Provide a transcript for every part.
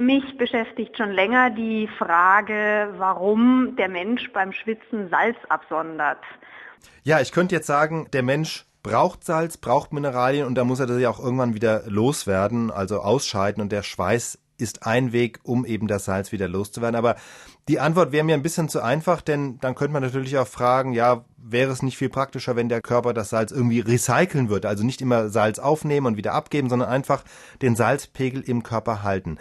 Mich beschäftigt schon länger die Frage, warum der Mensch beim Schwitzen Salz absondert. Ja, ich könnte jetzt sagen, der Mensch braucht Salz, braucht Mineralien und da muss er das ja auch irgendwann wieder loswerden, also ausscheiden und der Schweiß ist ein Weg, um eben das Salz wieder loszuwerden. Aber die Antwort wäre mir ein bisschen zu einfach, denn dann könnte man natürlich auch fragen, ja, wäre es nicht viel praktischer, wenn der Körper das Salz irgendwie recyceln würde, also nicht immer Salz aufnehmen und wieder abgeben, sondern einfach den Salzpegel im Körper halten.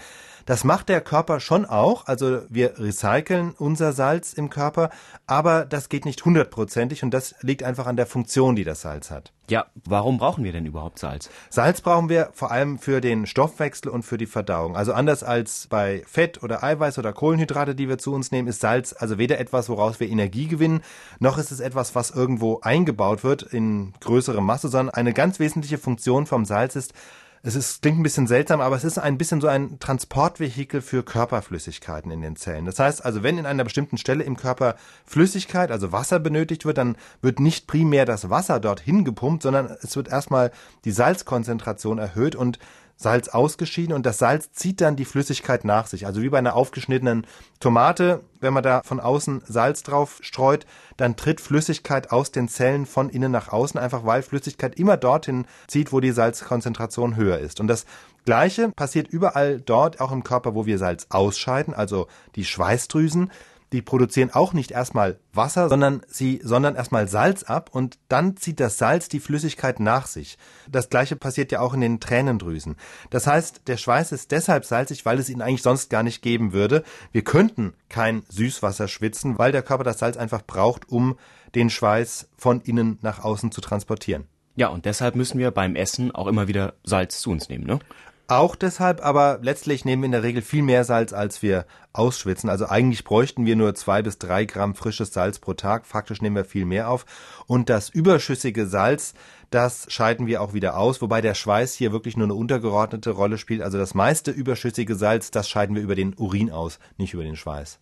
Das macht der Körper schon auch. Also wir recyceln unser Salz im Körper, aber das geht nicht hundertprozentig und das liegt einfach an der Funktion, die das Salz hat. Ja, warum brauchen wir denn überhaupt Salz? Salz brauchen wir vor allem für den Stoffwechsel und für die Verdauung. Also anders als bei Fett oder Eiweiß oder Kohlenhydrate, die wir zu uns nehmen, ist Salz also weder etwas, woraus wir Energie gewinnen, noch ist es etwas, was irgendwo eingebaut wird in größere Masse, sondern eine ganz wesentliche Funktion vom Salz ist, es ist, klingt ein bisschen seltsam, aber es ist ein bisschen so ein Transportvehikel für Körperflüssigkeiten in den Zellen. Das heißt also, wenn in einer bestimmten Stelle im Körper Flüssigkeit, also Wasser benötigt wird, dann wird nicht primär das Wasser dorthin gepumpt, sondern es wird erstmal die Salzkonzentration erhöht und Salz ausgeschieden und das Salz zieht dann die Flüssigkeit nach sich. Also wie bei einer aufgeschnittenen Tomate, wenn man da von außen Salz drauf streut, dann tritt Flüssigkeit aus den Zellen von innen nach außen, einfach weil Flüssigkeit immer dorthin zieht, wo die Salzkonzentration höher ist. Und das Gleiche passiert überall dort, auch im Körper, wo wir Salz ausscheiden, also die Schweißdrüsen die produzieren auch nicht erstmal Wasser, sondern sie sondern erstmal Salz ab und dann zieht das Salz die Flüssigkeit nach sich. Das gleiche passiert ja auch in den Tränendrüsen. Das heißt, der Schweiß ist deshalb salzig, weil es ihn eigentlich sonst gar nicht geben würde. Wir könnten kein Süßwasser schwitzen, weil der Körper das Salz einfach braucht, um den Schweiß von innen nach außen zu transportieren. Ja, und deshalb müssen wir beim Essen auch immer wieder Salz zu uns nehmen, ne? Auch deshalb, aber letztlich nehmen wir in der Regel viel mehr Salz, als wir ausschwitzen. Also eigentlich bräuchten wir nur zwei bis drei Gramm frisches Salz pro Tag. Faktisch nehmen wir viel mehr auf. Und das überschüssige Salz, das scheiden wir auch wieder aus, wobei der Schweiß hier wirklich nur eine untergeordnete Rolle spielt. Also das meiste überschüssige Salz, das scheiden wir über den Urin aus, nicht über den Schweiß.